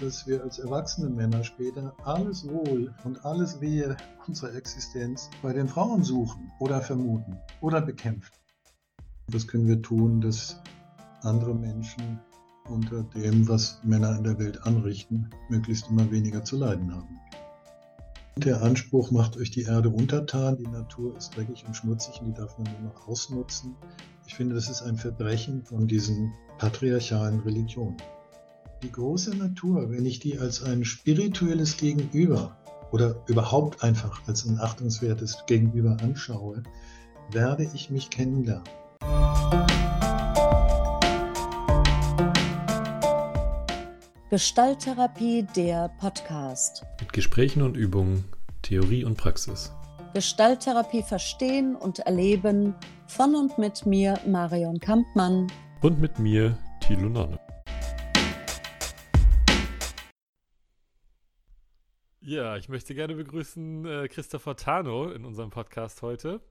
dass wir als erwachsene Männer später alles Wohl und alles Wehe unserer Existenz bei den Frauen suchen oder vermuten oder bekämpfen. Was können wir tun, dass andere Menschen unter dem, was Männer in der Welt anrichten, möglichst immer weniger zu leiden haben? Der Anspruch macht euch die Erde untertan, die Natur ist dreckig und schmutzig und die darf man nur noch ausnutzen. Ich finde, das ist ein Verbrechen von diesen patriarchalen Religionen. Die große Natur, wenn ich die als ein spirituelles Gegenüber oder überhaupt einfach als ein achtungswertes Gegenüber anschaue, werde ich mich kennenlernen. Gestalttherapie, der Podcast. Mit Gesprächen und Übungen, Theorie und Praxis. Gestalttherapie verstehen und erleben von und mit mir, Marion Kampmann. Und mit mir, Thilo Nonne. Ja, ich möchte gerne begrüßen äh, Christopher Tano in unserem Podcast heute.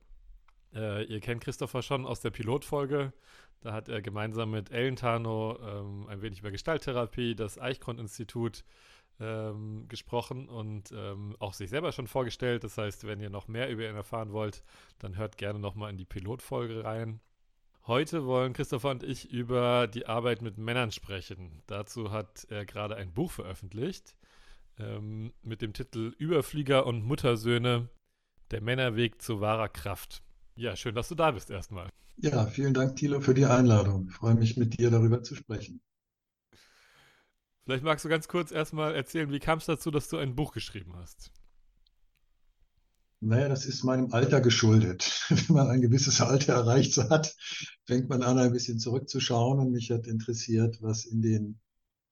Äh, ihr kennt Christopher schon aus der Pilotfolge. Da hat er gemeinsam mit Ellen Tano ähm, ein wenig über Gestalttherapie, das Eichkorn-Institut ähm, gesprochen und ähm, auch sich selber schon vorgestellt. Das heißt, wenn ihr noch mehr über ihn erfahren wollt, dann hört gerne nochmal in die Pilotfolge rein. Heute wollen Christopher und ich über die Arbeit mit Männern sprechen. Dazu hat er gerade ein Buch veröffentlicht ähm, mit dem Titel Überflieger und Muttersöhne, der Männerweg zu wahrer Kraft. Ja, schön, dass du da bist erstmal. Ja, vielen Dank, Thilo, für die Einladung. Ich freue mich, mit dir darüber zu sprechen. Vielleicht magst du ganz kurz erstmal erzählen, wie kam es dazu, dass du ein Buch geschrieben hast? Naja, das ist meinem Alter geschuldet. Wenn man ein gewisses Alter erreicht hat, fängt man an, ein bisschen zurückzuschauen. Und mich hat interessiert, was in den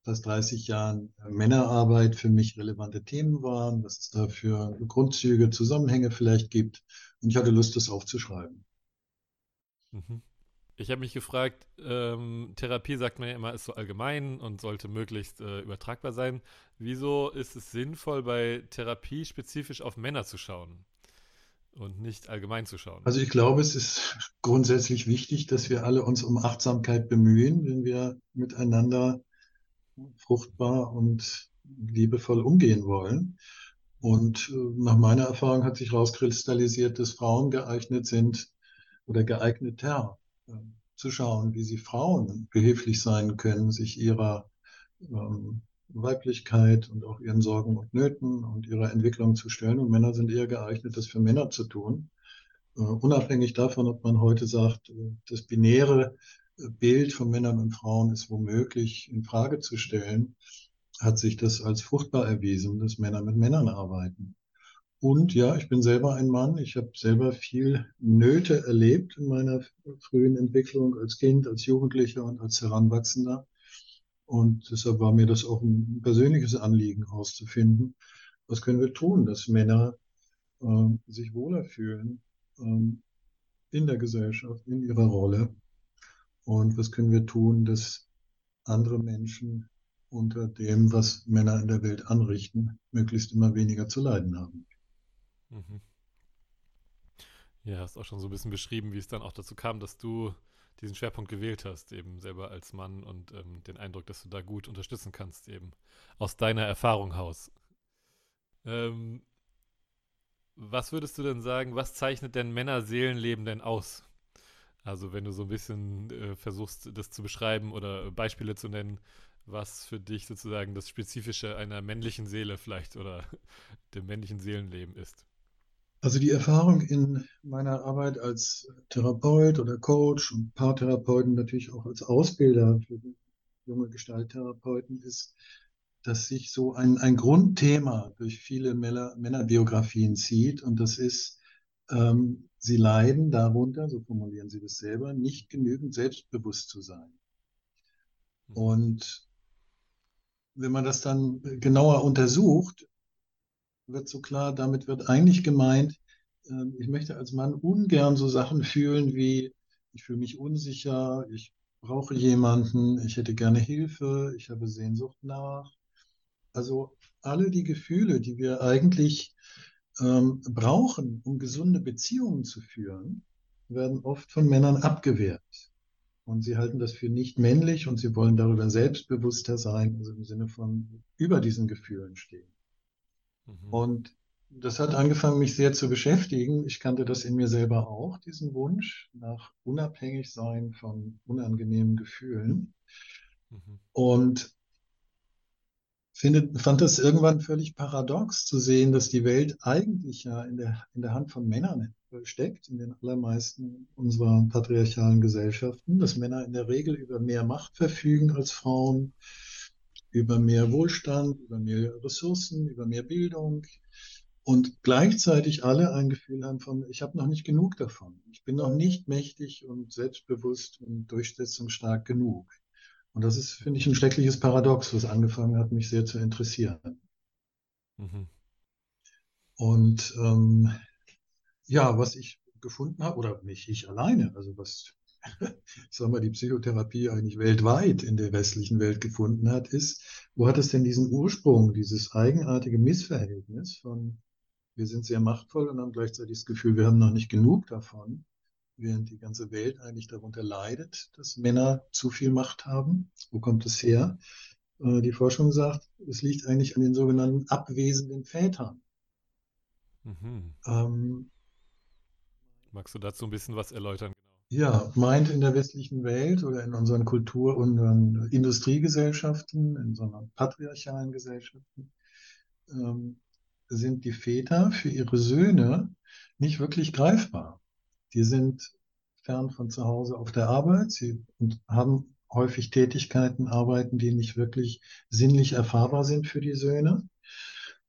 fast 30 Jahren Männerarbeit für mich relevante Themen waren, was es da für Grundzüge, Zusammenhänge vielleicht gibt. Und ich hatte Lust, das aufzuschreiben. Mhm. Ich habe mich gefragt, ähm, Therapie sagt man ja immer, ist so allgemein und sollte möglichst äh, übertragbar sein. Wieso ist es sinnvoll, bei Therapie spezifisch auf Männer zu schauen und nicht allgemein zu schauen? Also ich glaube, es ist grundsätzlich wichtig, dass wir alle uns um Achtsamkeit bemühen, wenn wir miteinander fruchtbar und liebevoll umgehen wollen. Und äh, nach meiner Erfahrung hat sich herauskristallisiert, dass Frauen geeignet sind oder geeigneter äh, zu schauen, wie sie Frauen behilflich sein können, sich ihrer ähm, Weiblichkeit und auch ihren Sorgen und Nöten und ihrer Entwicklung zu stellen. Und Männer sind eher geeignet, das für Männer zu tun. Äh, unabhängig davon, ob man heute sagt, äh, das binäre Bild von Männern und Frauen ist womöglich in Frage zu stellen, hat sich das als fruchtbar erwiesen, dass Männer mit Männern arbeiten. Und ja, ich bin selber ein Mann. Ich habe selber viel Nöte erlebt in meiner frühen Entwicklung als Kind, als Jugendlicher und als Heranwachsender. Und deshalb war mir das auch ein persönliches Anliegen herauszufinden, was können wir tun, dass Männer äh, sich wohler fühlen äh, in der Gesellschaft, in ihrer Rolle. Und was können wir tun, dass andere Menschen unter dem, was Männer in der Welt anrichten, möglichst immer weniger zu leiden haben. Mhm. Ja, hast auch schon so ein bisschen beschrieben, wie es dann auch dazu kam, dass du diesen Schwerpunkt gewählt hast, eben selber als Mann und ähm, den Eindruck, dass du da gut unterstützen kannst, eben aus deiner Erfahrung heraus. Ähm, was würdest du denn sagen, was zeichnet denn Männerseelenleben denn aus? Also wenn du so ein bisschen äh, versuchst, das zu beschreiben oder Beispiele zu nennen, was für dich sozusagen das Spezifische einer männlichen Seele vielleicht oder dem männlichen Seelenleben ist. Also die Erfahrung in meiner Arbeit als Therapeut oder Coach und Paartherapeuten, natürlich auch als Ausbilder für junge Gestalttherapeuten, ist, dass sich so ein, ein Grundthema durch viele Männer, Männerbiografien zieht und das ist, ähm, sie leiden darunter, so formulieren sie das selber, nicht genügend selbstbewusst zu sein. Mhm. Und wenn man das dann genauer untersucht, wird so klar, damit wird eigentlich gemeint, ähm, ich möchte als Mann ungern so Sachen fühlen wie, ich fühle mich unsicher, ich brauche jemanden, ich hätte gerne Hilfe, ich habe Sehnsucht nach. Also alle die Gefühle, die wir eigentlich ähm, brauchen, um gesunde Beziehungen zu führen, werden oft von Männern abgewehrt. Und sie halten das für nicht männlich und sie wollen darüber selbstbewusster sein, also im Sinne von über diesen Gefühlen stehen. Mhm. Und das hat angefangen, mich sehr zu beschäftigen. Ich kannte das in mir selber auch, diesen Wunsch nach unabhängig sein von unangenehmen Gefühlen. Mhm. Und finde, fand das irgendwann völlig paradox zu sehen, dass die Welt eigentlich ja in der, in der Hand von Männern steckt, in den allermeisten unserer patriarchalen Gesellschaften, dass Männer in der Regel über mehr Macht verfügen als Frauen, über mehr Wohlstand, über mehr Ressourcen, über mehr Bildung und gleichzeitig alle ein Gefühl haben von, ich habe noch nicht genug davon. Ich bin noch nicht mächtig und selbstbewusst und durchsetzungsstark genug. Und das ist, finde ich, ein schreckliches Paradox, was angefangen hat, mich sehr zu interessieren. Mhm. Und ähm, ja, was ich gefunden habe, oder nicht ich alleine, also was, sagen wir, die Psychotherapie eigentlich weltweit in der westlichen Welt gefunden hat, ist, wo hat es denn diesen Ursprung, dieses eigenartige Missverhältnis von, wir sind sehr machtvoll und haben gleichzeitig das Gefühl, wir haben noch nicht genug davon, während die ganze Welt eigentlich darunter leidet, dass Männer zu viel Macht haben. Wo kommt es her? Äh, die Forschung sagt, es liegt eigentlich an den sogenannten abwesenden Vätern. Mhm. Ähm, Magst du dazu ein bisschen was erläutern? Ja, meint in der westlichen Welt oder in unseren Kultur- und Industriegesellschaften, in so einer patriarchalen Gesellschaften, ähm, sind die Väter für ihre Söhne nicht wirklich greifbar. Die sind fern von zu Hause auf der Arbeit sie und haben häufig Tätigkeiten, Arbeiten, die nicht wirklich sinnlich erfahrbar sind für die Söhne.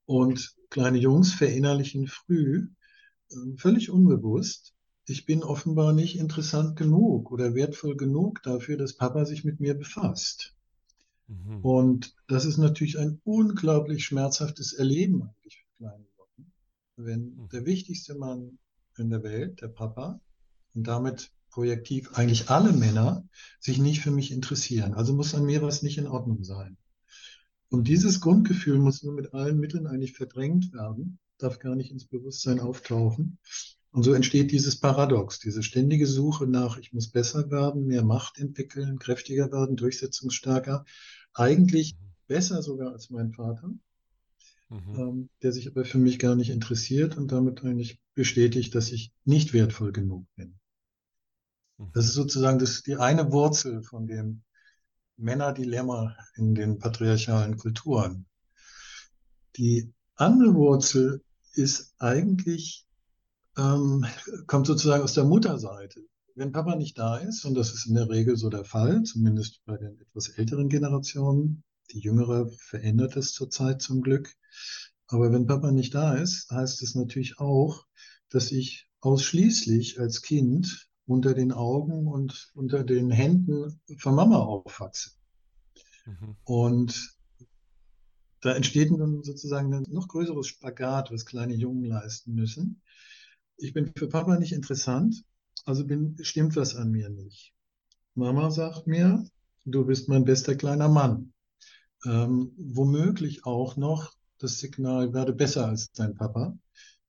Und kleine Jungs verinnerlichen früh, ähm, völlig unbewusst, ich bin offenbar nicht interessant genug oder wertvoll genug dafür, dass Papa sich mit mir befasst. Mhm. Und das ist natürlich ein unglaublich schmerzhaftes Erleben eigentlich für kleine Jungen, wenn mhm. der wichtigste Mann in der Welt, der Papa, und damit projektiv eigentlich alle Männer, sich nicht für mich interessieren. Also muss an mir was nicht in Ordnung sein. Und dieses Grundgefühl muss nur mit allen Mitteln eigentlich verdrängt werden, darf gar nicht ins Bewusstsein auftauchen. Und so entsteht dieses Paradox, diese ständige Suche nach, ich muss besser werden, mehr Macht entwickeln, kräftiger werden, durchsetzungsstärker, eigentlich besser sogar als mein Vater, mhm. ähm, der sich aber für mich gar nicht interessiert und damit eigentlich bestätigt, dass ich nicht wertvoll genug bin. Mhm. Das ist sozusagen das, die eine Wurzel von dem Männerdilemma in den patriarchalen Kulturen. Die andere Wurzel ist eigentlich ähm, kommt sozusagen aus der Mutterseite. Wenn Papa nicht da ist, und das ist in der Regel so der Fall, zumindest bei den etwas älteren Generationen, die jüngere verändert es zurzeit zum Glück. Aber wenn Papa nicht da ist, heißt es natürlich auch, dass ich ausschließlich als Kind unter den Augen und unter den Händen von Mama aufwachse. Mhm. Und da entsteht dann sozusagen ein noch größeres Spagat, was kleine Jungen leisten müssen ich bin für Papa nicht interessant, also bin, stimmt was an mir nicht. Mama sagt mir, du bist mein bester kleiner Mann. Ähm, womöglich auch noch das Signal, werde besser als dein Papa.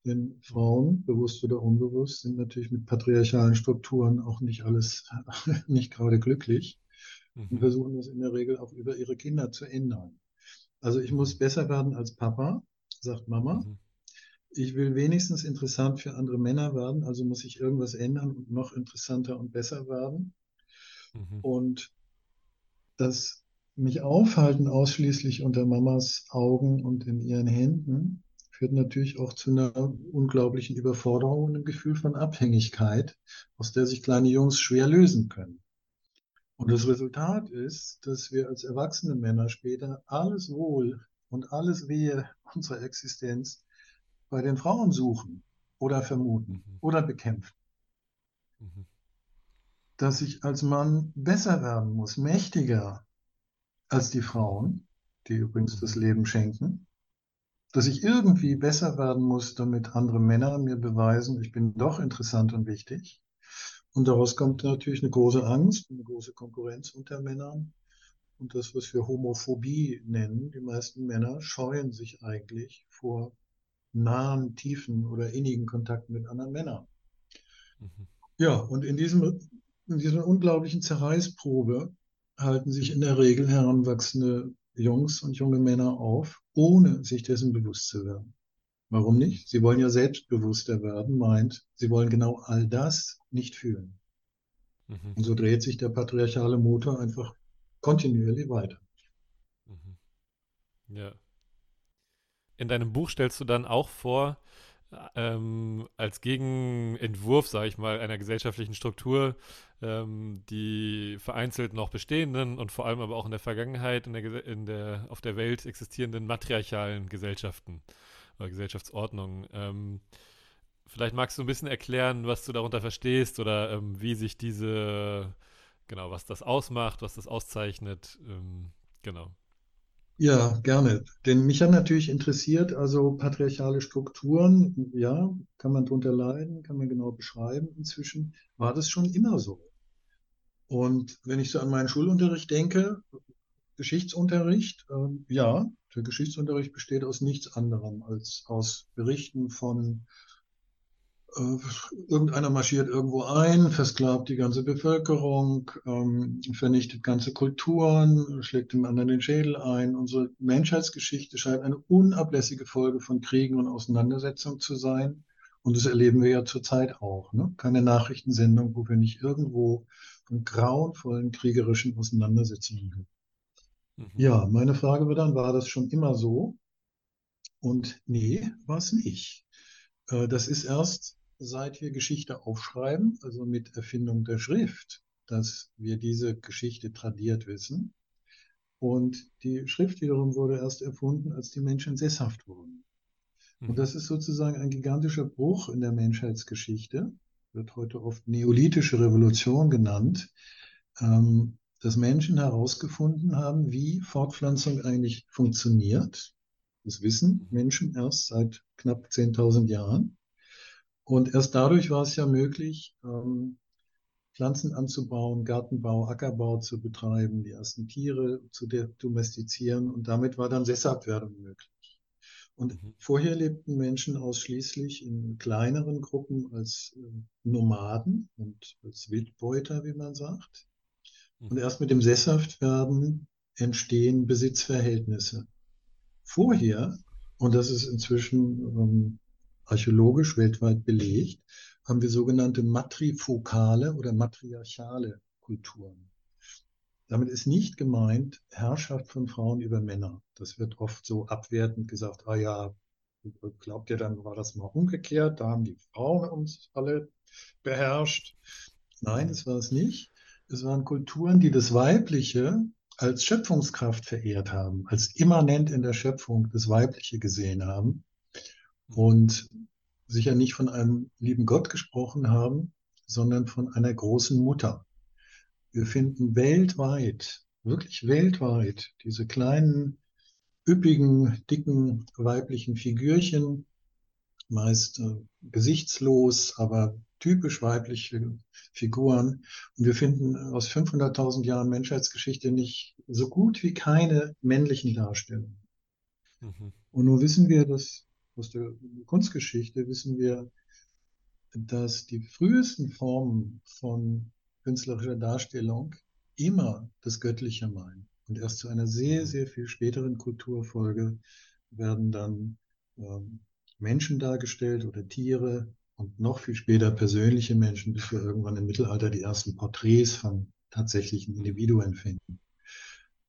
Denn Frauen, bewusst oder unbewusst, sind natürlich mit patriarchalen Strukturen auch nicht alles, nicht gerade glücklich mhm. und versuchen das in der Regel auch über ihre Kinder zu ändern. Also ich muss besser werden als Papa, sagt Mama. Mhm ich will wenigstens interessant für andere Männer werden, also muss ich irgendwas ändern und noch interessanter und besser werden. Mhm. Und das mich aufhalten ausschließlich unter Mamas Augen und in ihren Händen führt natürlich auch zu einer unglaublichen Überforderung und einem Gefühl von Abhängigkeit, aus der sich kleine Jungs schwer lösen können. Und das Resultat ist, dass wir als erwachsene Männer später alles Wohl und alles Wehe unserer Existenz bei den Frauen suchen oder vermuten mhm. oder bekämpfen. Mhm. Dass ich als Mann besser werden muss, mächtiger als die Frauen, die übrigens das Leben schenken. Dass ich irgendwie besser werden muss, damit andere Männer mir beweisen, ich bin doch interessant und wichtig. Und daraus kommt natürlich eine große Angst, eine große Konkurrenz unter Männern. Und das, was wir Homophobie nennen, die meisten Männer scheuen sich eigentlich vor nahen, tiefen oder innigen Kontakt mit anderen Männern. Mhm. Ja, und in diesem in dieser unglaublichen Zerreißprobe halten sich in der Regel heranwachsende Jungs und junge Männer auf, ohne sich dessen bewusst zu werden. Warum nicht? Sie wollen ja selbstbewusster werden, meint, sie wollen genau all das nicht fühlen. Mhm. Und so dreht sich der patriarchale Motor einfach kontinuierlich weiter. Mhm. Ja. In deinem Buch stellst du dann auch vor, ähm, als Gegenentwurf, sage ich mal, einer gesellschaftlichen Struktur, ähm, die vereinzelt noch bestehenden und vor allem aber auch in der Vergangenheit in der, in der, auf der Welt existierenden matriarchalen Gesellschaften oder Gesellschaftsordnungen. Ähm, vielleicht magst du ein bisschen erklären, was du darunter verstehst oder ähm, wie sich diese, genau, was das ausmacht, was das auszeichnet. Ähm, genau. Ja, gerne. Denn mich hat natürlich interessiert, also patriarchale Strukturen, ja, kann man darunter leiden, kann man genau beschreiben. Inzwischen war das schon immer so. Und wenn ich so an meinen Schulunterricht denke, Geschichtsunterricht, äh, ja, der Geschichtsunterricht besteht aus nichts anderem als aus Berichten von irgendeiner marschiert irgendwo ein, versklavt die ganze Bevölkerung, ähm, vernichtet ganze Kulturen, schlägt dem anderen den Schädel ein. Unsere Menschheitsgeschichte scheint eine unablässige Folge von Kriegen und Auseinandersetzungen zu sein. Und das erleben wir ja zurzeit auch. Ne? Keine Nachrichtensendung, wo wir nicht irgendwo von grauenvollen kriegerischen Auseinandersetzungen hören. Mhm. Ja, meine Frage war dann, war das schon immer so? Und nee, war es nicht. Äh, das ist erst seit wir Geschichte aufschreiben, also mit Erfindung der Schrift, dass wir diese Geschichte tradiert wissen. Und die Schrift wiederum wurde erst erfunden, als die Menschen sesshaft wurden. Und mhm. das ist sozusagen ein gigantischer Bruch in der Menschheitsgeschichte, wird heute oft neolithische Revolution genannt, ähm, dass Menschen herausgefunden haben, wie Fortpflanzung eigentlich funktioniert. Das wissen Menschen erst seit knapp 10.000 Jahren. Und erst dadurch war es ja möglich, ähm, Pflanzen anzubauen, Gartenbau, Ackerbau zu betreiben, die ersten Tiere zu domestizieren und damit war dann Sesshaftwerdung möglich. Und mhm. vorher lebten Menschen ausschließlich in kleineren Gruppen als äh, Nomaden und als Wildbeuter, wie man sagt. Mhm. Und erst mit dem Sesshaftwerden entstehen Besitzverhältnisse. Vorher, und das ist inzwischen ähm, archäologisch weltweit belegt, haben wir sogenannte matrifokale oder matriarchale Kulturen. Damit ist nicht gemeint Herrschaft von Frauen über Männer. Das wird oft so abwertend gesagt, ah ja, glaubt ihr dann, war das mal umgekehrt, da haben die Frauen uns alle beherrscht. Nein, das war es nicht. Es waren Kulturen, die das Weibliche als Schöpfungskraft verehrt haben, als immanent in der Schöpfung das Weibliche gesehen haben und sicher nicht von einem lieben Gott gesprochen haben, sondern von einer großen Mutter. Wir finden weltweit, wirklich weltweit, diese kleinen, üppigen, dicken weiblichen Figürchen, meist äh, gesichtslos, aber typisch weibliche Figuren. Und wir finden aus 500.000 Jahren Menschheitsgeschichte nicht so gut wie keine männlichen Darstellungen. Mhm. Und nun wissen wir, dass aus der Kunstgeschichte wissen wir, dass die frühesten Formen von künstlerischer Darstellung immer das Göttliche meinen. Und erst zu einer sehr, sehr viel späteren Kulturfolge werden dann ähm, Menschen dargestellt oder Tiere und noch viel später persönliche Menschen, bis wir irgendwann im Mittelalter die ersten Porträts von tatsächlichen Individuen finden.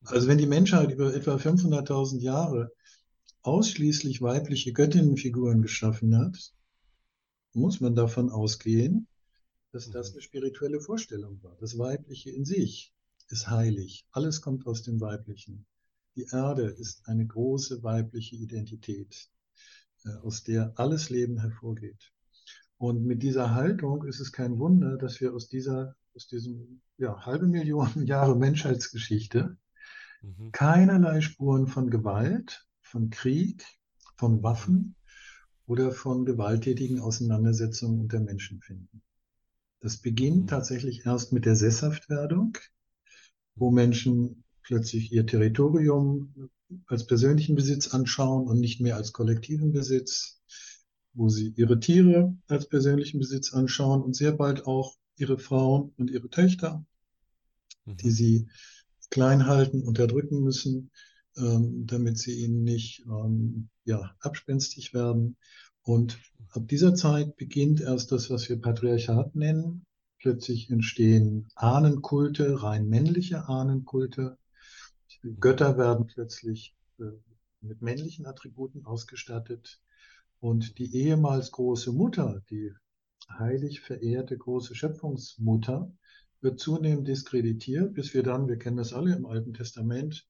Also wenn die Menschheit über etwa 500.000 Jahre ausschließlich weibliche Göttinnenfiguren geschaffen hat, muss man davon ausgehen, dass das mhm. eine spirituelle Vorstellung war. Das Weibliche in sich ist heilig. Alles kommt aus dem Weiblichen. Die Erde ist eine große weibliche Identität, äh, aus der alles Leben hervorgeht. Und mit dieser Haltung ist es kein Wunder, dass wir aus dieser, aus diesem ja, halbe Million Jahre Menschheitsgeschichte mhm. keinerlei Spuren von Gewalt, von Krieg, von Waffen oder von gewalttätigen Auseinandersetzungen unter Menschen finden. Das beginnt mhm. tatsächlich erst mit der Sesshaftwerdung, wo Menschen plötzlich ihr Territorium als persönlichen Besitz anschauen und nicht mehr als kollektiven Besitz, wo sie ihre Tiere als persönlichen Besitz anschauen und sehr bald auch ihre Frauen und ihre Töchter, mhm. die sie klein halten, unterdrücken müssen, ähm, damit sie ihnen nicht ähm, ja, abspenstig werden. Und ab dieser Zeit beginnt erst das, was wir Patriarchat nennen. Plötzlich entstehen Ahnenkulte, rein männliche Ahnenkulte. Götter werden plötzlich äh, mit männlichen Attributen ausgestattet. Und die ehemals große Mutter, die heilig verehrte große Schöpfungsmutter, wird zunehmend diskreditiert, bis wir dann, wir kennen das alle im Alten Testament,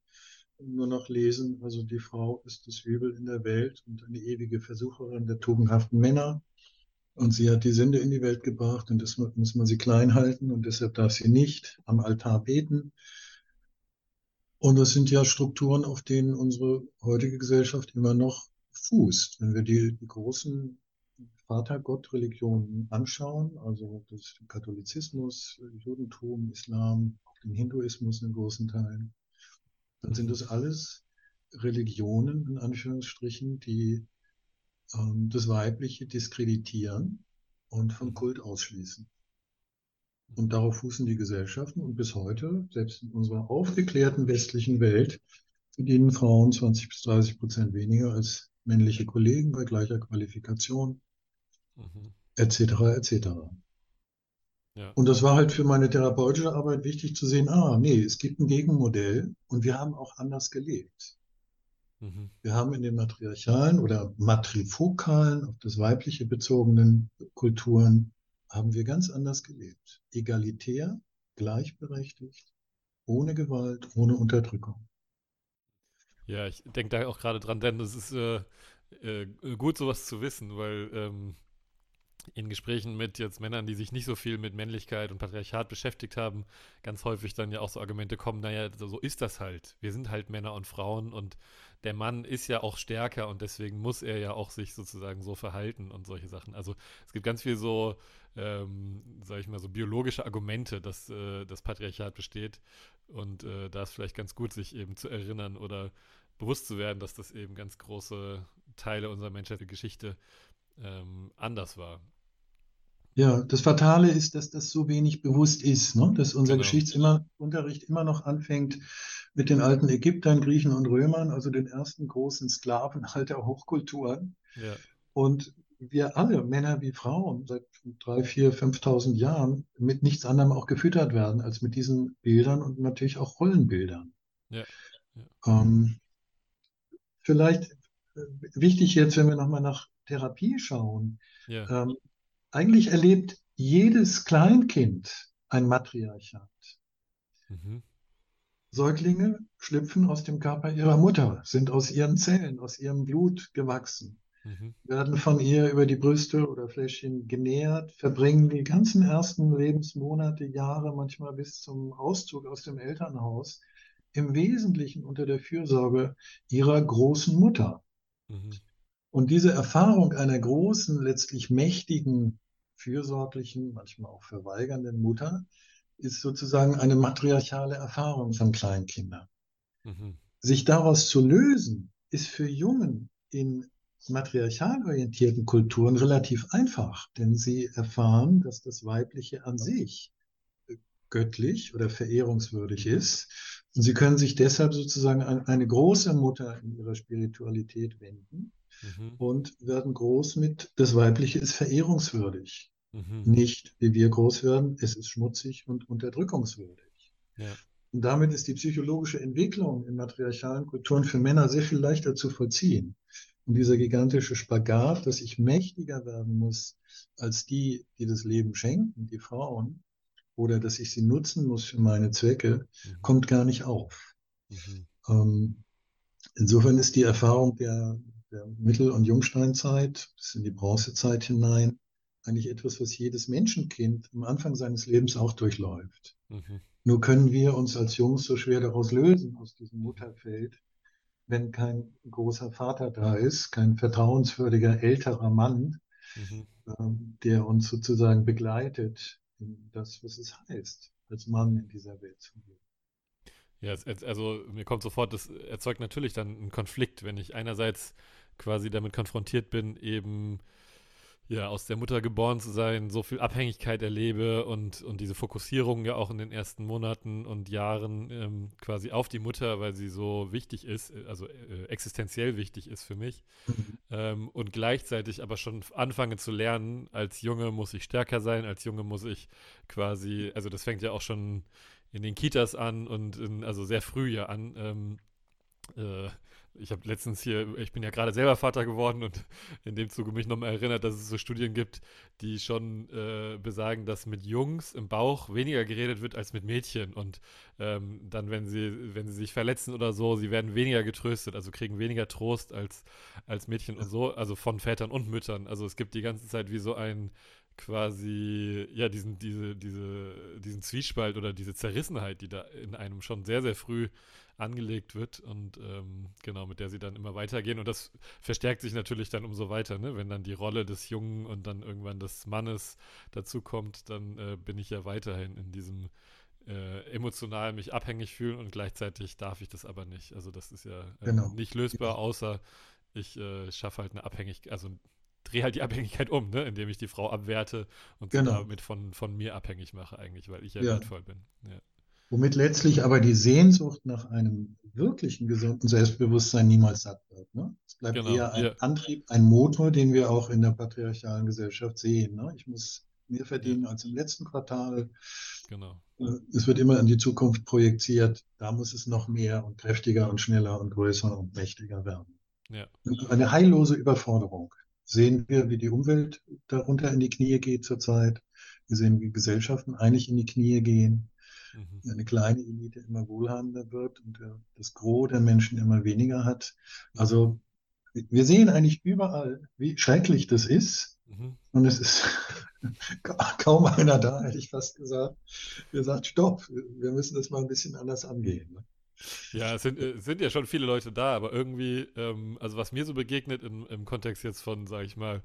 nur noch lesen, also die Frau ist das Übel in der Welt und eine ewige Versucherin der tugendhaften Männer. Und sie hat die Sünde in die Welt gebracht und deshalb muss man sie klein halten und deshalb darf sie nicht am Altar beten. Und das sind ja Strukturen, auf denen unsere heutige Gesellschaft immer noch fußt. Wenn wir die, die großen Vatergott-Religionen anschauen, also das Katholizismus, Judentum, Islam, auch den Hinduismus in großen Teilen, dann sind das alles Religionen, in Anführungsstrichen, die ähm, das Weibliche diskreditieren und vom Kult ausschließen. Und darauf fußen die Gesellschaften. Und bis heute, selbst in unserer aufgeklärten westlichen Welt, verdienen Frauen 20 bis 30 Prozent weniger als männliche Kollegen bei gleicher Qualifikation, mhm. etc. etc. Ja. Und das war halt für meine therapeutische Arbeit wichtig zu sehen, ah, nee, es gibt ein Gegenmodell und wir haben auch anders gelebt. Mhm. Wir haben in den matriarchalen oder matrifokalen, auf das Weibliche bezogenen Kulturen haben wir ganz anders gelebt. Egalitär, gleichberechtigt, ohne Gewalt, ohne Unterdrückung. Ja, ich denke da auch gerade dran, denn es ist äh, äh, gut, sowas zu wissen, weil ähm, in Gesprächen mit jetzt Männern, die sich nicht so viel mit Männlichkeit und Patriarchat beschäftigt haben, ganz häufig dann ja auch so Argumente kommen, naja, so ist das halt. Wir sind halt Männer und Frauen und der Mann ist ja auch stärker und deswegen muss er ja auch sich sozusagen so verhalten und solche Sachen. Also es gibt ganz viel so ähm, sage ich mal, so biologische Argumente, dass äh, das Patriarchat besteht. Und äh, da ist vielleicht ganz gut, sich eben zu erinnern oder bewusst zu werden, dass das eben ganz große Teile unserer menschlichen Geschichte ähm, anders war. Ja, das Fatale ist, dass das so wenig bewusst ist, ne? dass unser genau. Geschichtsunterricht immer noch anfängt mit den alten Ägyptern, Griechen und Römern, also den ersten großen Sklaven alter Hochkulturen. Ja. Und wir alle, Männer wie Frauen, seit drei, vier, 5.000 Jahren mit nichts anderem auch gefüttert werden als mit diesen Bildern und natürlich auch Rollenbildern. Ja. ja. Ähm, vielleicht äh, wichtig jetzt, wenn wir nochmal nach Therapie schauen. Ähm, eigentlich erlebt jedes Kleinkind ein Matriarchat. Mhm. Säuglinge schlüpfen aus dem Körper ihrer Mutter, sind aus ihren Zellen, aus ihrem Blut gewachsen mhm. werden von ihr über die Brüste oder Fläschchen genährt, verbringen die ganzen ersten Lebensmonate, Jahre, manchmal bis zum Auszug aus dem Elternhaus, im Wesentlichen unter der Fürsorge ihrer großen Mutter. Mhm. Und diese Erfahrung einer großen, letztlich mächtigen, fürsorglichen, manchmal auch verweigernden Mutter ist sozusagen eine matriarchale Erfahrung von Kleinkindern. Mhm. Sich daraus zu lösen, ist für Jungen in matriarchal orientierten Kulturen relativ einfach, denn sie erfahren, dass das Weibliche an sich göttlich oder verehrungswürdig ist. Und sie können sich deshalb sozusagen an eine große Mutter in ihrer Spiritualität wenden mhm. und werden groß mit, das Weibliche ist verehrungswürdig. Mhm. Nicht, wie wir groß werden, es ist schmutzig und unterdrückungswürdig. Ja. Und damit ist die psychologische Entwicklung in matriarchalen Kulturen für Männer sehr viel leichter zu vollziehen. Und dieser gigantische Spagat, dass ich mächtiger werden muss als die, die das Leben schenken, die Frauen, oder dass ich sie nutzen muss für meine Zwecke, mhm. kommt gar nicht auf. Mhm. Ähm, insofern ist die Erfahrung der, der Mittel- und Jungsteinzeit bis in die Bronzezeit hinein eigentlich etwas, was jedes Menschenkind am Anfang seines Lebens auch durchläuft. Mhm. Nur können wir uns als Jungs so schwer daraus lösen, aus diesem Mutterfeld, wenn kein großer Vater da ist, kein vertrauenswürdiger älterer Mann, mhm. ähm, der uns sozusagen begleitet in das, was es heißt, als Mann in dieser Welt zu leben. Ja, also mir kommt sofort, das erzeugt natürlich dann einen Konflikt, wenn ich einerseits quasi damit konfrontiert bin, eben ja, aus der Mutter geboren zu sein, so viel Abhängigkeit erlebe und, und diese Fokussierung ja auch in den ersten Monaten und Jahren ähm, quasi auf die Mutter, weil sie so wichtig ist, äh, also äh, existenziell wichtig ist für mich. Mhm. Ähm, und gleichzeitig aber schon anfange zu lernen, als Junge muss ich stärker sein, als Junge muss ich quasi, also das fängt ja auch schon in den Kitas an und in, also sehr früh ja an. Ähm, äh, ich habe letztens hier, ich bin ja gerade selber Vater geworden und in dem Zuge mich nochmal erinnert, dass es so Studien gibt, die schon äh, besagen, dass mit Jungs im Bauch weniger geredet wird als mit Mädchen. Und ähm, dann, wenn sie, wenn sie sich verletzen oder so, sie werden weniger getröstet, also kriegen weniger Trost als, als Mädchen und so, also von Vätern und Müttern. Also es gibt die ganze Zeit wie so ein quasi, ja, diesen, diese, diese, diesen Zwiespalt oder diese Zerrissenheit, die da in einem schon sehr, sehr früh angelegt wird und ähm, genau, mit der sie dann immer weitergehen. Und das verstärkt sich natürlich dann umso weiter, ne? wenn dann die Rolle des Jungen und dann irgendwann des Mannes dazu kommt, dann äh, bin ich ja weiterhin in diesem äh, emotional mich abhängig fühlen und gleichzeitig darf ich das aber nicht. Also das ist ja äh, genau. nicht lösbar, außer ich äh, schaffe halt eine Abhängigkeit, also drehe halt die Abhängigkeit um, ne? indem ich die Frau abwerte und genau. damit von, von mir abhängig mache eigentlich, weil ich ja, ja. wertvoll bin. Ja. Womit letztlich aber die Sehnsucht nach einem wirklichen gesunden Selbstbewusstsein niemals satt wird. Ne? Es bleibt genau, eher ein ja. Antrieb, ein Motor, den wir auch in der patriarchalen Gesellschaft sehen. Ne? Ich muss mehr verdienen ja. als im letzten Quartal. Genau. Äh, es wird immer in die Zukunft projiziert. Da muss es noch mehr und kräftiger und schneller und größer und mächtiger werden. Ja. Eine heillose Überforderung. Sehen wir, wie die Umwelt darunter in die Knie geht zurzeit. Wir sehen, wie Gesellschaften eigentlich in die Knie gehen. Eine kleine Elite immer wohlhabender wird und das Gros der Menschen immer weniger hat. Also wir sehen eigentlich überall, wie schrecklich das ist. Mhm. Und es ist kaum einer da, hätte ich fast gesagt, der sagt, stopp, wir müssen das mal ein bisschen anders angehen. Ne? Ja, es sind, äh, sind ja schon viele Leute da, aber irgendwie, ähm, also was mir so begegnet im, im Kontext jetzt von, sage ich mal,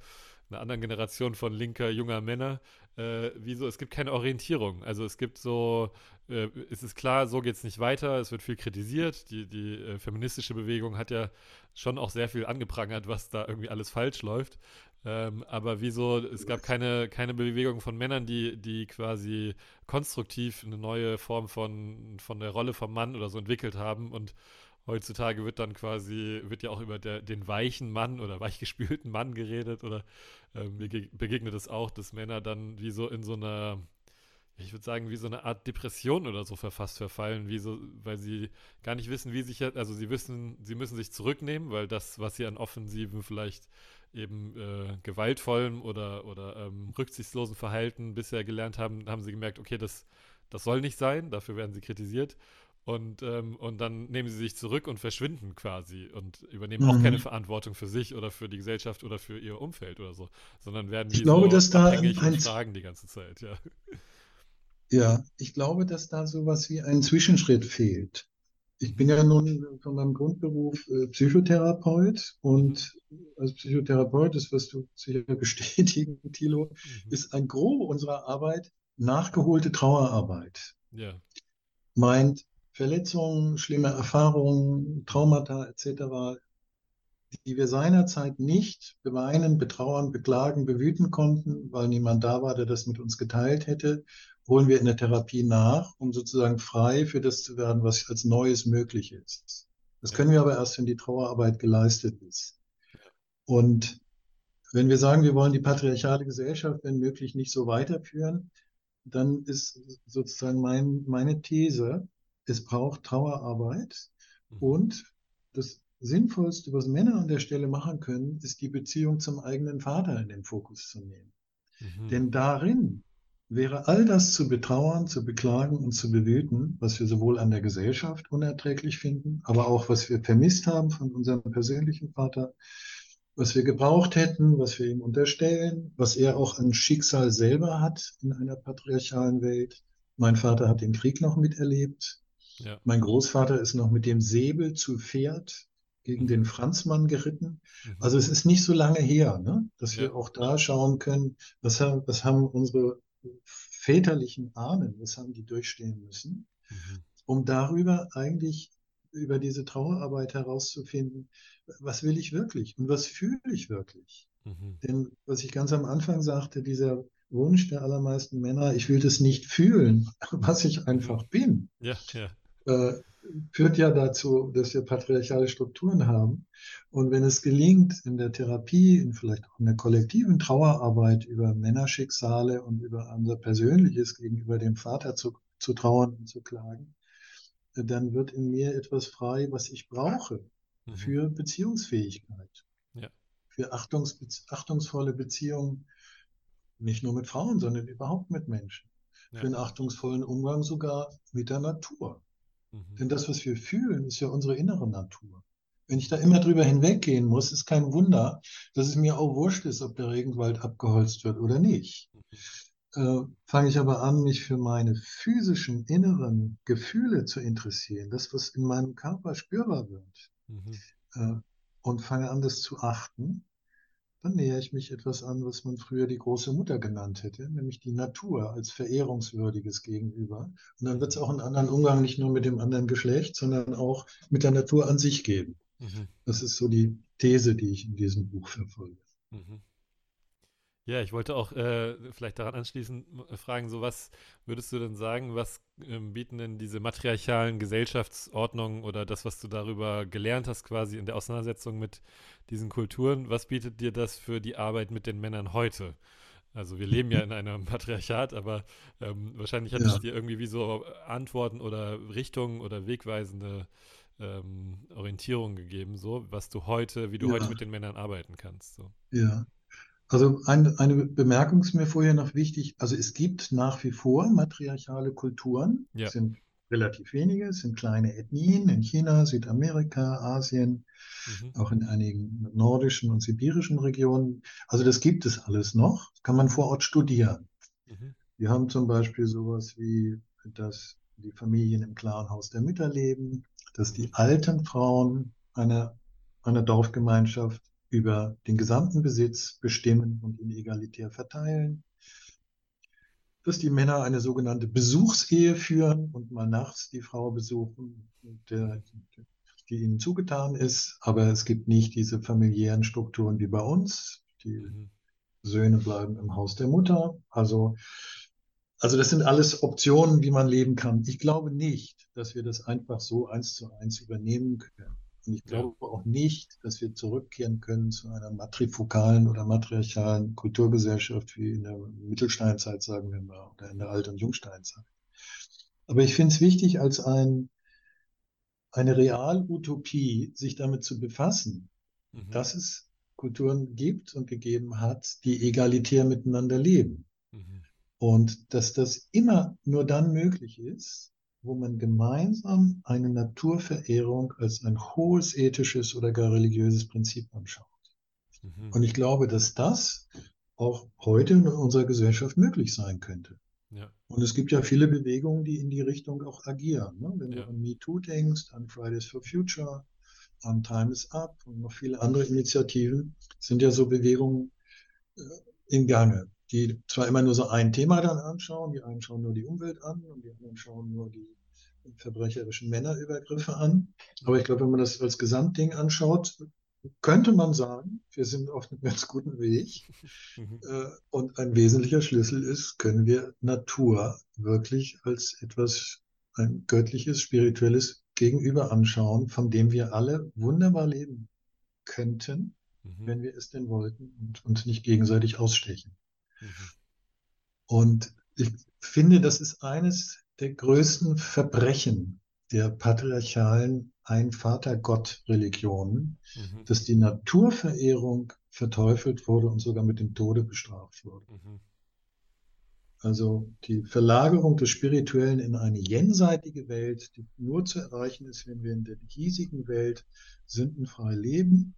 einer anderen Generation von linker junger Männer, äh, wieso, es gibt keine Orientierung. Also es gibt so, äh, es ist klar, so geht es nicht weiter, es wird viel kritisiert. Die, die äh, feministische Bewegung hat ja schon auch sehr viel angeprangert, was da irgendwie alles falsch läuft. Ähm, aber wieso, es gab keine, keine Bewegung von Männern, die, die quasi konstruktiv eine neue Form von, von der Rolle vom Mann oder so entwickelt haben und heutzutage wird dann quasi, wird ja auch über der, den weichen Mann oder weichgespülten Mann geredet oder ähm, mir begegnet es auch, dass Männer dann wie so in so einer, ich würde sagen, wie so eine Art Depression oder so verfasst verfallen, wie so, weil sie gar nicht wissen, wie sich, also sie wissen, sie müssen sich zurücknehmen, weil das, was sie an Offensiven vielleicht eben äh, gewaltvollem oder, oder ähm, rücksichtslosen Verhalten bisher gelernt haben, haben sie gemerkt, okay, das, das soll nicht sein, dafür werden sie kritisiert. Und, ähm, und dann nehmen sie sich zurück und verschwinden quasi und übernehmen mhm. auch keine Verantwortung für sich oder für die Gesellschaft oder für ihr Umfeld oder so, sondern werden ich glaube, so dass da ein, und tragen die ganze Zeit, ja. Ja, ich glaube, dass da sowas wie ein Zwischenschritt fehlt. Ich bin ja nun von meinem Grundberuf äh, Psychotherapeut und als Psychotherapeut, das wirst du sicher bestätigen, Thilo, mhm. ist ein Gros unserer Arbeit nachgeholte Trauerarbeit. Ja. Meint, Verletzungen, schlimme Erfahrungen, Traumata etc., die wir seinerzeit nicht beweinen, betrauern, beklagen, bewüten konnten, weil niemand da war, der das mit uns geteilt hätte, holen wir in der Therapie nach, um sozusagen frei für das zu werden, was als Neues möglich ist. Das können wir aber erst, wenn die Trauerarbeit geleistet ist. Und wenn wir sagen, wir wollen die patriarchale Gesellschaft, wenn möglich, nicht so weiterführen, dann ist sozusagen mein, meine These, es braucht Trauerarbeit mhm. und das Sinnvollste, was Männer an der Stelle machen können, ist die Beziehung zum eigenen Vater in den Fokus zu nehmen. Mhm. Denn darin wäre all das zu betrauern, zu beklagen und zu bewüten, was wir sowohl an der Gesellschaft unerträglich finden, aber auch was wir vermisst haben von unserem persönlichen Vater, was wir gebraucht hätten, was wir ihm unterstellen, was er auch an Schicksal selber hat in einer patriarchalen Welt. Mein Vater hat den Krieg noch miterlebt. Ja. Mein Großvater ist noch mit dem Säbel zu Pferd gegen mhm. den Franzmann geritten. Mhm. Also es ist nicht so lange her, ne? dass ja. wir auch da schauen können, was haben, was haben unsere väterlichen Ahnen, was haben die durchstehen müssen, mhm. um darüber eigentlich über diese Trauerarbeit herauszufinden, was will ich wirklich und was fühle ich wirklich. Mhm. Denn was ich ganz am Anfang sagte, dieser Wunsch der allermeisten Männer, ich will das nicht fühlen, was ich einfach mhm. bin, ja, ja. Äh, führt ja dazu, dass wir patriarchale Strukturen haben. Und wenn es gelingt, in der Therapie, in vielleicht auch in der kollektiven Trauerarbeit über Männerschicksale und über unser Persönliches gegenüber dem Vater zu, zu trauern und zu klagen, dann wird in mir etwas frei, was ich brauche mhm. für Beziehungsfähigkeit, ja. für Achtungs, achtungsvolle Beziehungen, nicht nur mit Frauen, sondern überhaupt mit Menschen, ja. für einen achtungsvollen Umgang sogar mit der Natur. Mhm. Denn das, was wir fühlen, ist ja unsere innere Natur. Wenn ich da immer drüber hinweggehen muss, ist kein Wunder, dass es mir auch wurscht ist, ob der Regenwald abgeholzt wird oder nicht. Mhm. Äh, fange ich aber an, mich für meine physischen inneren Gefühle zu interessieren, das, was in meinem Körper spürbar wird, mhm. äh, und fange an, das zu achten, dann nähere ich mich etwas an, was man früher die große Mutter genannt hätte, nämlich die Natur als verehrungswürdiges Gegenüber. Und dann wird es auch einen anderen Umgang nicht nur mit dem anderen Geschlecht, sondern auch mit der Natur an sich geben. Mhm. Das ist so die These, die ich in diesem Buch verfolge. Mhm. Ja, ich wollte auch äh, vielleicht daran anschließend fragen, so was würdest du denn sagen, was ähm, bieten denn diese matriarchalen Gesellschaftsordnungen oder das, was du darüber gelernt hast, quasi in der Auseinandersetzung mit diesen Kulturen, was bietet dir das für die Arbeit mit den Männern heute? Also wir leben ja in einem Patriarchat, aber ähm, wahrscheinlich hat ja. es dir irgendwie wie so Antworten oder Richtungen oder wegweisende ähm, Orientierungen gegeben, so was du heute, wie du ja. heute mit den Männern arbeiten kannst. So. Ja, also ein, eine Bemerkung ist mir vorher noch wichtig. Also es gibt nach wie vor matriarchale Kulturen. Ja. Es sind relativ wenige, es sind kleine Ethnien in China, Südamerika, Asien, mhm. auch in einigen nordischen und sibirischen Regionen. Also das gibt es alles noch, das kann man vor Ort studieren. Mhm. Wir haben zum Beispiel sowas wie, dass die Familien im klaren Haus der Mütter leben, dass die alten Frauen einer, einer Dorfgemeinschaft über den gesamten Besitz bestimmen und ihn egalitär verteilen, dass die Männer eine sogenannte Besuchsehe führen und mal nachts die Frau besuchen, der, die ihnen zugetan ist, aber es gibt nicht diese familiären Strukturen wie bei uns. Die mhm. Söhne bleiben im Haus der Mutter. Also, also das sind alles Optionen, wie man leben kann. Ich glaube nicht, dass wir das einfach so eins zu eins übernehmen können. Und ich glaube auch nicht, dass wir zurückkehren können zu einer matrifokalen oder matriarchalen Kulturgesellschaft wie in der Mittelsteinzeit, sagen wir mal, oder in der Alt- und Jungsteinzeit. Aber ich finde es wichtig, als ein, eine Realutopie sich damit zu befassen, mhm. dass es Kulturen gibt und gegeben hat, die egalitär miteinander leben. Mhm. Und dass das immer nur dann möglich ist, wo man gemeinsam eine Naturverehrung als ein hohes ethisches oder gar religiöses Prinzip anschaut. Mhm. Und ich glaube, dass das auch heute in unserer Gesellschaft möglich sein könnte. Ja. Und es gibt ja viele Bewegungen, die in die Richtung auch agieren. Ne? Wenn ja. du an MeToo denkst, an Fridays for Future, an Time is Up und noch viele andere Initiativen, sind ja so Bewegungen äh, in Gange, die zwar immer nur so ein Thema dann anschauen, die einen schauen nur die Umwelt an und die anderen schauen nur die verbrecherischen Männerübergriffe an. Aber ich glaube, wenn man das als Gesamtding anschaut, könnte man sagen, wir sind auf einem ganz guten Weg. Mhm. Äh, und ein wesentlicher Schlüssel ist, können wir Natur wirklich als etwas, ein göttliches, spirituelles Gegenüber anschauen, von dem wir alle wunderbar leben könnten, mhm. wenn wir es denn wollten und uns nicht gegenseitig ausstechen. Mhm. Und ich finde, das ist eines der größten Verbrechen der patriarchalen Ein-Vater-Gott-Religionen, mhm. dass die Naturverehrung verteufelt wurde und sogar mit dem Tode bestraft wurde. Mhm. Also die Verlagerung des Spirituellen in eine jenseitige Welt, die nur zu erreichen ist, wenn wir in der hiesigen Welt sündenfrei leben.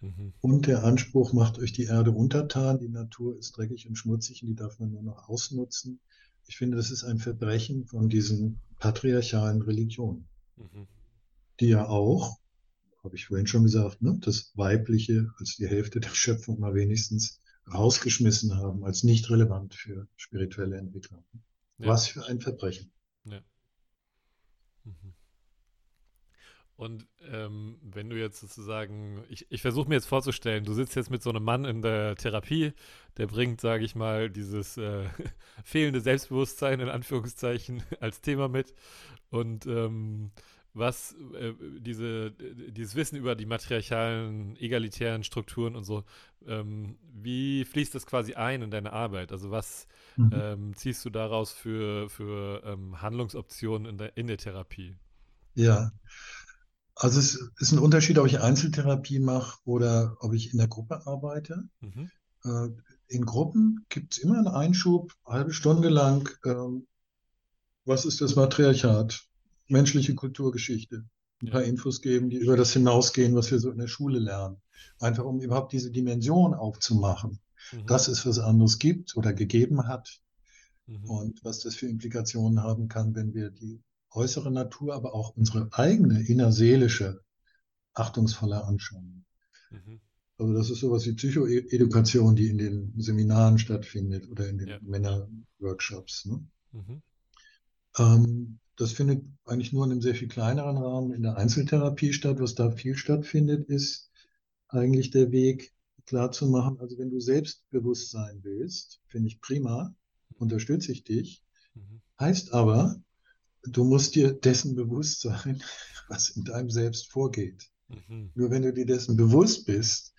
Mhm. Und der Anspruch macht euch die Erde untertan, die Natur ist dreckig und schmutzig und die darf man nur noch ausnutzen. Ich finde, das ist ein Verbrechen von diesen patriarchalen Religionen, mhm. die ja auch, habe ich vorhin schon gesagt, ne, das Weibliche als die Hälfte der Schöpfung mal wenigstens rausgeschmissen haben, als nicht relevant für spirituelle Entwicklung. Ja. Was für ein Verbrechen. Ja. Mhm. Und ähm, wenn du jetzt sozusagen, ich, ich versuche mir jetzt vorzustellen, du sitzt jetzt mit so einem Mann in der Therapie, der bringt, sage ich mal, dieses äh, fehlende Selbstbewusstsein in Anführungszeichen als Thema mit und ähm, was äh, diese, dieses Wissen über die matriarchalen, egalitären Strukturen und so, ähm, wie fließt das quasi ein in deine Arbeit? Also was mhm. ähm, ziehst du daraus für, für ähm, Handlungsoptionen in der, in der Therapie? Ja, also es ist ein Unterschied, ob ich Einzeltherapie mache oder ob ich in der Gruppe arbeite. Mhm. Äh, in Gruppen gibt es immer einen Einschub, eine halbe Stunde lang. Ähm, was ist das Matriarchat? menschliche Kulturgeschichte. Ein paar Infos geben, die über das hinausgehen, was wir so in der Schule lernen. Einfach um überhaupt diese Dimension aufzumachen, mhm. dass es was anderes gibt oder gegeben hat mhm. und was das für Implikationen haben kann, wenn wir die äußere Natur, aber auch unsere eigene innerseelische achtungsvoller anschauen. Mhm. Also das ist sowas wie Psychoedukation, die in den Seminaren stattfindet oder in den ja. Männerworkshops. Ne? Mhm. Ähm, das findet eigentlich nur in einem sehr viel kleineren Rahmen in der Einzeltherapie statt. Was da viel stattfindet, ist eigentlich der Weg klar zu machen. Also wenn du selbstbewusst sein willst, finde ich prima, unterstütze ich dich. Mhm. Heißt aber, du musst dir dessen bewusst sein, was in deinem Selbst vorgeht. Mhm. Nur wenn du dir dessen bewusst bist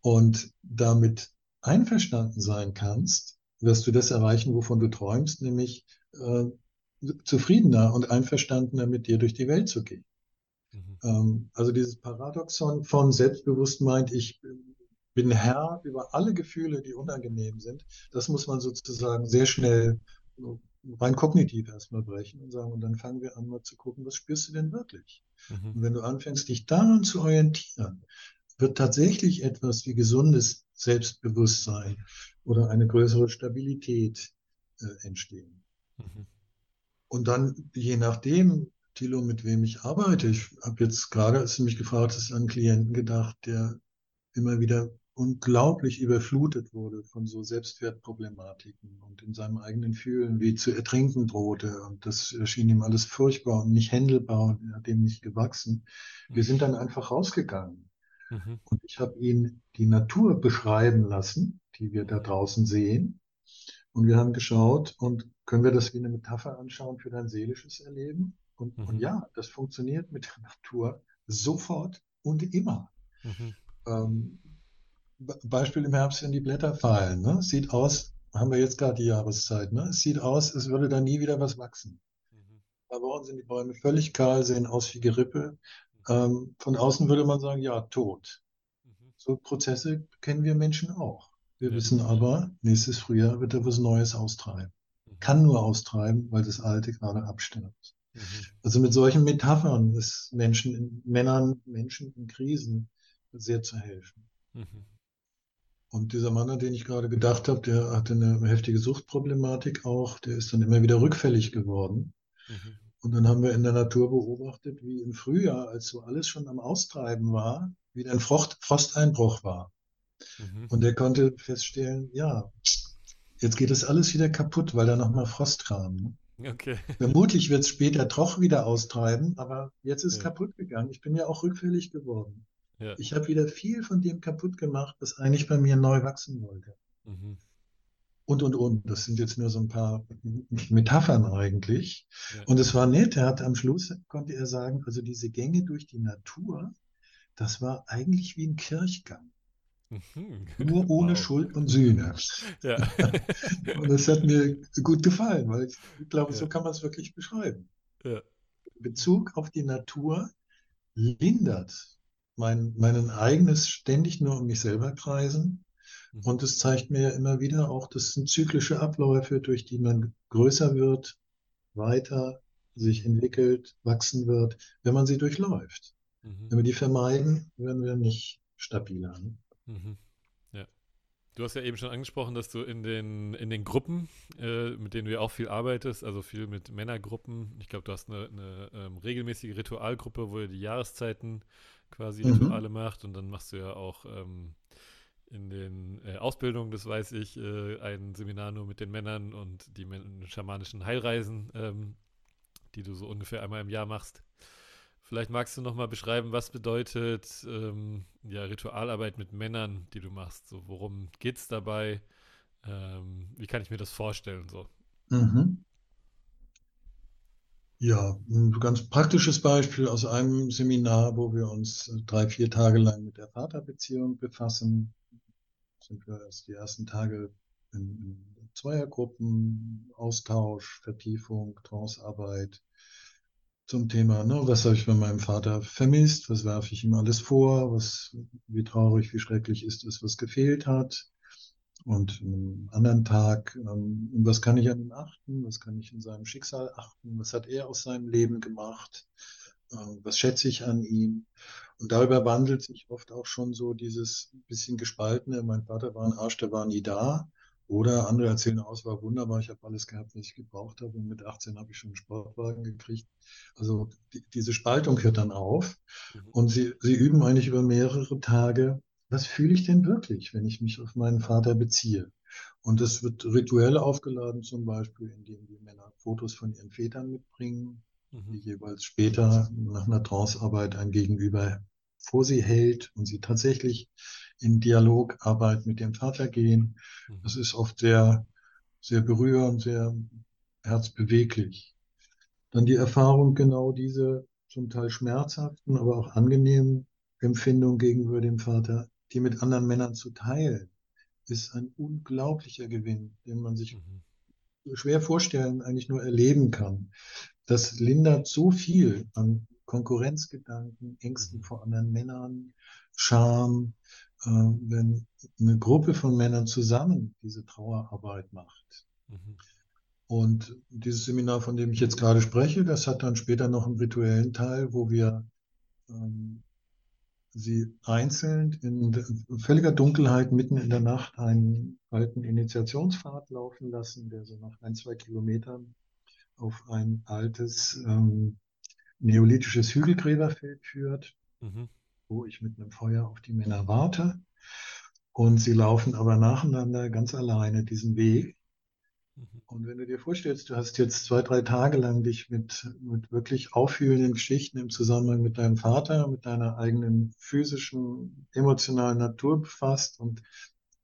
und damit einverstanden sein kannst, wirst du das erreichen, wovon du träumst, nämlich äh, zufriedener und einverstandener mit dir durch die Welt zu gehen. Mhm. Ähm, also dieses Paradoxon von selbstbewusst meint, ich bin Herr über alle Gefühle, die unangenehm sind, das muss man sozusagen sehr schnell rein kognitiv erstmal brechen und sagen, und dann fangen wir an mal zu gucken, was spürst du denn wirklich? Mhm. Und wenn du anfängst, dich daran zu orientieren, wird tatsächlich etwas wie gesundes Selbstbewusstsein oder eine größere Stabilität äh, entstehen. Mhm. Und dann, je nachdem, Thilo, mit wem ich arbeite, ich habe jetzt gerade, als du mich gefragt hast, an einen Klienten gedacht, der immer wieder unglaublich überflutet wurde von so Selbstwertproblematiken und in seinem eigenen Fühlen wie zu ertrinken drohte. Und das erschien ihm alles furchtbar und nicht händelbar und er hat dem nicht gewachsen. Wir sind dann einfach rausgegangen. Mhm. Und ich habe ihn die Natur beschreiben lassen, die wir da draußen sehen. Und wir haben geschaut und können wir das wie eine Metapher anschauen für dein seelisches Erleben? Und, mhm. und ja, das funktioniert mit der Natur sofort und immer. Mhm. Ähm, Beispiel im Herbst, wenn die Blätter fallen. Ne? Sieht aus, haben wir jetzt gerade die Jahreszeit, ne? es sieht aus, als würde da nie wieder was wachsen. Mhm. Bei Wochen sind die Bäume völlig kahl, sehen aus wie Gerippe. Ähm, von außen würde man sagen, ja, tot. Mhm. So Prozesse kennen wir Menschen auch. Wir ja. wissen aber, nächstes Frühjahr wird er was Neues austreiben kann nur austreiben, weil das Alte gerade abstirbt. Mhm. Also mit solchen Metaphern ist Menschen, in, Männern, Menschen in Krisen sehr zu helfen. Und dieser Mann, an den ich gerade gedacht habe, der hatte eine heftige Suchtproblematik auch, der ist dann immer wieder rückfällig geworden. Mhm. Und dann haben wir in der Natur beobachtet, wie im Frühjahr, als so alles schon am Austreiben war, wieder ein Frost, Frosteinbruch war. Mhm. Und er konnte feststellen, ja, Jetzt geht es alles wieder kaputt, weil da nochmal Frost kam. Ne? Okay. Vermutlich wird es später doch wieder austreiben, aber jetzt ist ja. kaputt gegangen. Ich bin ja auch rückfällig geworden. Ja. Ich habe wieder viel von dem kaputt gemacht, was eigentlich bei mir neu wachsen wollte. Mhm. Und, und, und. Das sind jetzt nur so ein paar Metaphern eigentlich. Ja. Und es war nett. Er hat am Schluss, konnte er sagen, also diese Gänge durch die Natur, das war eigentlich wie ein Kirchgang. Mhm. Nur ohne wow. Schuld und Sühne. Ja. und das hat mir gut gefallen, weil ich glaube, so kann man es wirklich beschreiben. Bezug auf die Natur lindert mein, mein eigenes ständig nur um mich selber kreisen. Mhm. Und es zeigt mir immer wieder auch, das sind zyklische Abläufe, durch die man größer wird, weiter sich entwickelt, wachsen wird, wenn man sie durchläuft. Mhm. Wenn wir die vermeiden, werden wir nicht stabiler. Mhm. Du hast ja eben schon angesprochen, dass du in den, in den Gruppen, äh, mit denen du ja auch viel arbeitest, also viel mit Männergruppen, ich glaube, du hast eine, eine ähm, regelmäßige Ritualgruppe, wo ihr die Jahreszeiten quasi mhm. Rituale macht und dann machst du ja auch ähm, in den äh, Ausbildungen, das weiß ich, äh, ein Seminar nur mit den Männern und die schamanischen Heilreisen, ähm, die du so ungefähr einmal im Jahr machst Vielleicht magst du noch mal beschreiben, was bedeutet ähm, ja, Ritualarbeit mit Männern, die du machst? So, worum geht es dabei? Ähm, wie kann ich mir das vorstellen? So? Mhm. Ja, ein ganz praktisches Beispiel aus einem Seminar, wo wir uns drei, vier Tage lang mit der Vaterbeziehung befassen. Sind wir erst die ersten Tage in, in Zweiergruppen, Austausch, Vertiefung, Trancearbeit zum Thema, ne, was habe ich bei meinem Vater vermisst, was werfe ich ihm alles vor, was, wie traurig, wie schrecklich ist es, was gefehlt hat. Und am anderen Tag, ähm, was kann ich an ihm achten, was kann ich in seinem Schicksal achten, was hat er aus seinem Leben gemacht, äh, was schätze ich an ihm. Und darüber wandelt sich oft auch schon so dieses bisschen gespaltene, mein Vater war ein Arsch, der war nie da. Oder andere erzählen aus, war wunderbar, ich habe alles gehabt, was ich gebraucht habe und mit 18 habe ich schon einen Sportwagen gekriegt. Also die, diese Spaltung hört dann auf mhm. und sie, sie üben eigentlich über mehrere Tage, was fühle ich denn wirklich, wenn ich mich auf meinen Vater beziehe? Und das wird rituell aufgeladen, zum Beispiel, indem die Männer Fotos von ihren Vätern mitbringen, mhm. die jeweils später nach einer Trancearbeit ein Gegenüber vor sie hält und sie tatsächlich in Dialogarbeit mit dem Vater gehen. Mhm. Das ist oft sehr, sehr berührend, sehr herzbeweglich. Dann die Erfahrung, genau diese zum Teil schmerzhaften, aber auch angenehmen Empfindungen gegenüber dem Vater, die mit anderen Männern zu teilen, ist ein unglaublicher Gewinn, den man sich mhm. schwer vorstellen, eigentlich nur erleben kann. Das lindert so viel an Konkurrenzgedanken, Ängsten mhm. vor anderen Männern, Scham, wenn eine Gruppe von Männern zusammen diese Trauerarbeit macht. Mhm. Und dieses Seminar, von dem ich jetzt gerade spreche, das hat dann später noch einen rituellen Teil, wo wir ähm, sie einzeln in völliger Dunkelheit mitten in der Nacht einen alten Initiationspfad laufen lassen, der so nach ein, zwei Kilometern auf ein altes ähm, neolithisches Hügelgräberfeld führt, mhm. Wo ich mit einem Feuer auf die Männer warte. Und sie laufen aber nacheinander ganz alleine diesen Weg. Mhm. Und wenn du dir vorstellst, du hast jetzt zwei, drei Tage lang dich mit, mit wirklich auffühlenden Geschichten im Zusammenhang mit deinem Vater, mit deiner eigenen physischen, emotionalen Natur befasst und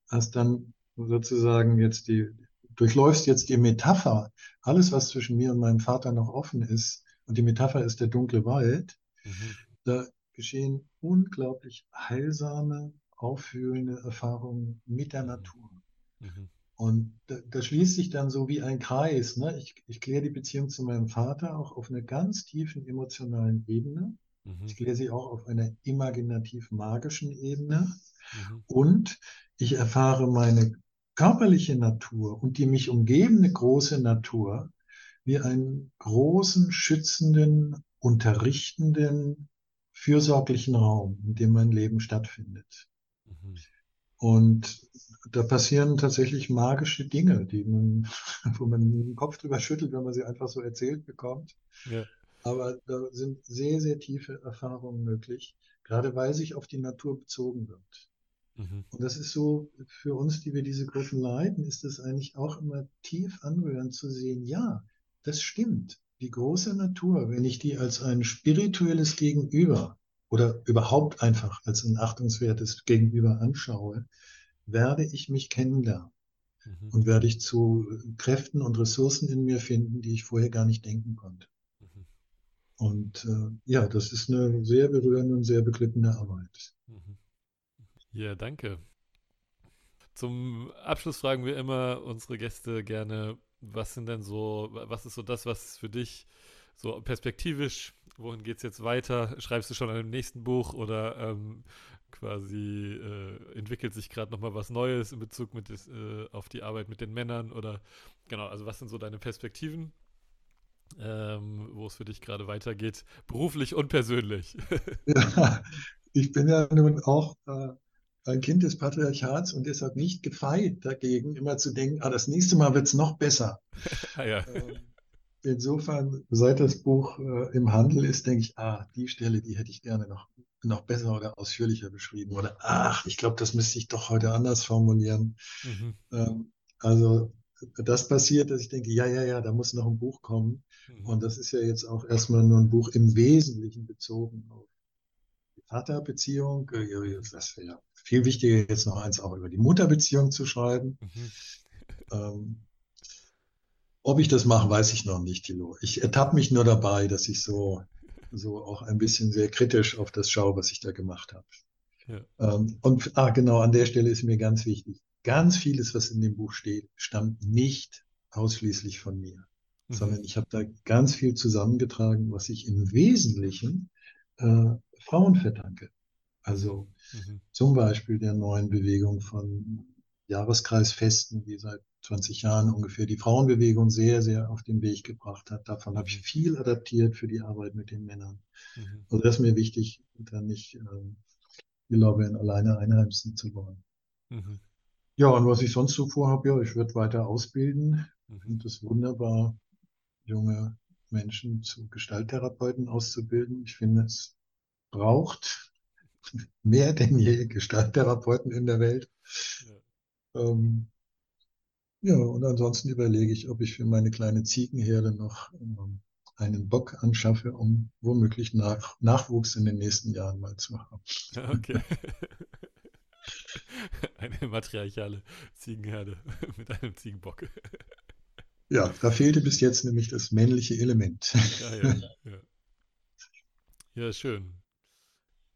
hast dann sozusagen jetzt die, durchläufst jetzt die Metapher, alles, was zwischen mir und meinem Vater noch offen ist, und die Metapher ist der dunkle Wald, mhm. da geschehen unglaublich heilsame, auffühlende Erfahrungen mit der Natur. Mhm. Und da, da, schließt sich dann so wie ein Kreis. Ne? Ich, ich kläre die Beziehung zu meinem Vater auch auf einer ganz tiefen emotionalen Ebene. Mhm. Ich kläre sie auch auf einer imaginativ-magischen Ebene. Mhm. Und ich erfahre meine körperliche Natur und die mich umgebende große Natur wie einen großen, schützenden, unterrichtenden, fürsorglichen Raum, in dem mein Leben stattfindet. Mhm. Und da passieren tatsächlich magische Dinge, die man, wo man den Kopf drüber schüttelt, wenn man sie einfach so erzählt bekommt. Ja. Aber da sind sehr, sehr tiefe Erfahrungen möglich, gerade weil sich auf die Natur bezogen wird. Mhm. Und das ist so, für uns, die wir diese Gruppen leiten, ist es eigentlich auch immer tief anrührend zu sehen, ja, das stimmt. Die große Natur, wenn ich die als ein spirituelles Gegenüber oder überhaupt einfach als ein achtungswertes Gegenüber anschaue, werde ich mich kennenlernen mhm. und werde ich zu Kräften und Ressourcen in mir finden, die ich vorher gar nicht denken konnte. Mhm. Und äh, ja, das ist eine sehr berührende und sehr beglückende Arbeit. Mhm. Ja, danke. Zum Abschluss fragen wir immer unsere Gäste gerne, was sind denn so, was ist so das, was für dich so perspektivisch, wohin geht es jetzt weiter? Schreibst du schon an dem nächsten Buch oder ähm, quasi äh, entwickelt sich gerade nochmal was Neues in Bezug mit des, äh, auf die Arbeit mit den Männern oder genau, also was sind so deine Perspektiven, ähm, wo es für dich gerade weitergeht, beruflich und persönlich? ja, ich bin ja nun auch äh, ein Kind des Patriarchats und deshalb nicht gefeit dagegen, immer zu denken, ah, das nächste Mal wird es noch besser. ah, ja. ähm, insofern, seit das Buch äh, im Handel ist, denke ich, ah, die Stelle, die hätte ich gerne noch, noch besser oder ausführlicher beschrieben. Oder ach, ich glaube, das müsste ich doch heute anders formulieren. Mhm. Ähm, also das passiert, dass ich denke, ja, ja, ja, da muss noch ein Buch kommen. Mhm. Und das ist ja jetzt auch erstmal nur ein Buch im Wesentlichen bezogen auf die Vaterbeziehung. Äh, Das wäre ja viel wichtiger, jetzt noch eins auch über die Mutterbeziehung zu schreiben. Mhm. Ähm, ob ich das mache, weiß ich noch nicht, Thilo. Ich ertappe mich nur dabei, dass ich so, so auch ein bisschen sehr kritisch auf das schaue, was ich da gemacht habe. Ja. Ähm, und ah, genau, an der Stelle ist mir ganz wichtig. Ganz vieles, was in dem Buch steht, stammt nicht ausschließlich von mir, Mhm. sondern ich habe da ganz viel zusammengetragen, was ich im Wesentlichen äh, Frauen verdanke. Also Mhm. zum Beispiel der neuen Bewegung von Jahreskreisfesten, die seit 20 Jahren ungefähr die Frauenbewegung sehr, sehr auf den Weg gebracht hat. Davon habe ich Mhm. viel adaptiert für die Arbeit mit den Männern. Mhm. Also das ist mir wichtig, da nicht ähm, die Lorbeeren alleine einheimsen zu wollen. Mhm. Ja, und was ich sonst so vorhabe, ja, ich werde weiter ausbilden. Ich Mhm. finde es wunderbar, junge Menschen zu Gestalttherapeuten auszubilden. Ich finde, es braucht mehr denn je Gestalttherapeuten in der Welt. Ähm, ja, und ansonsten überlege ich, ob ich für meine kleine Ziegenherde noch ähm, einen Bock anschaffe, um womöglich nach, Nachwuchs in den nächsten Jahren mal zu haben. Okay. Eine matriarchale Ziegenherde mit einem Ziegenbock. Ja, da fehlte bis jetzt nämlich das männliche Element. Ja, ja, ja. Ja, schön.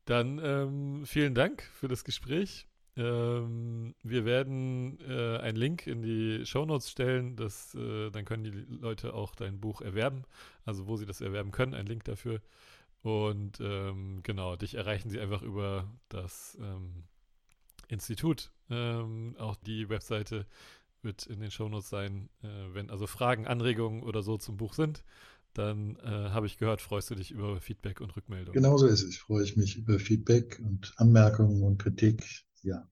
Dann ähm, vielen Dank für das Gespräch. Ähm, wir werden äh, einen Link in die Shownotes stellen, das, äh, dann können die Leute auch dein Buch erwerben, also wo sie das erwerben können, ein Link dafür. Und ähm, genau, dich erreichen sie einfach über das ähm, Institut. Ähm, auch die Webseite wird in den Shownotes sein. Äh, wenn also Fragen, Anregungen oder so zum Buch sind, dann äh, habe ich gehört, freust du dich über Feedback und Rückmeldung. Genauso ist es. Freue ich mich über Feedback und Anmerkungen und Kritik. Ja.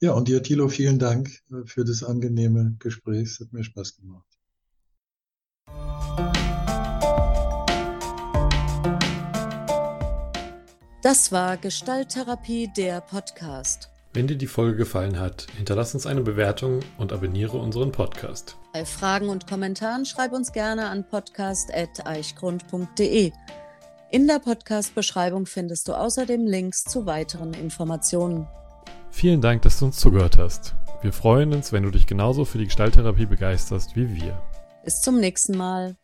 Ja, und dir, Thilo, vielen Dank äh, für das angenehme Gespräch. Es hat mir Spaß gemacht. Das war Gestalttherapie, der Podcast. Wenn dir die Folge gefallen hat, hinterlass uns eine Bewertung und abonniere unseren Podcast. Bei Fragen und Kommentaren schreib uns gerne an podcast.eichgrund.de. In der Podcast-Beschreibung findest du außerdem Links zu weiteren Informationen. Vielen Dank, dass du uns zugehört hast. Wir freuen uns, wenn du dich genauso für die Gestalttherapie begeisterst wie wir. Bis zum nächsten Mal.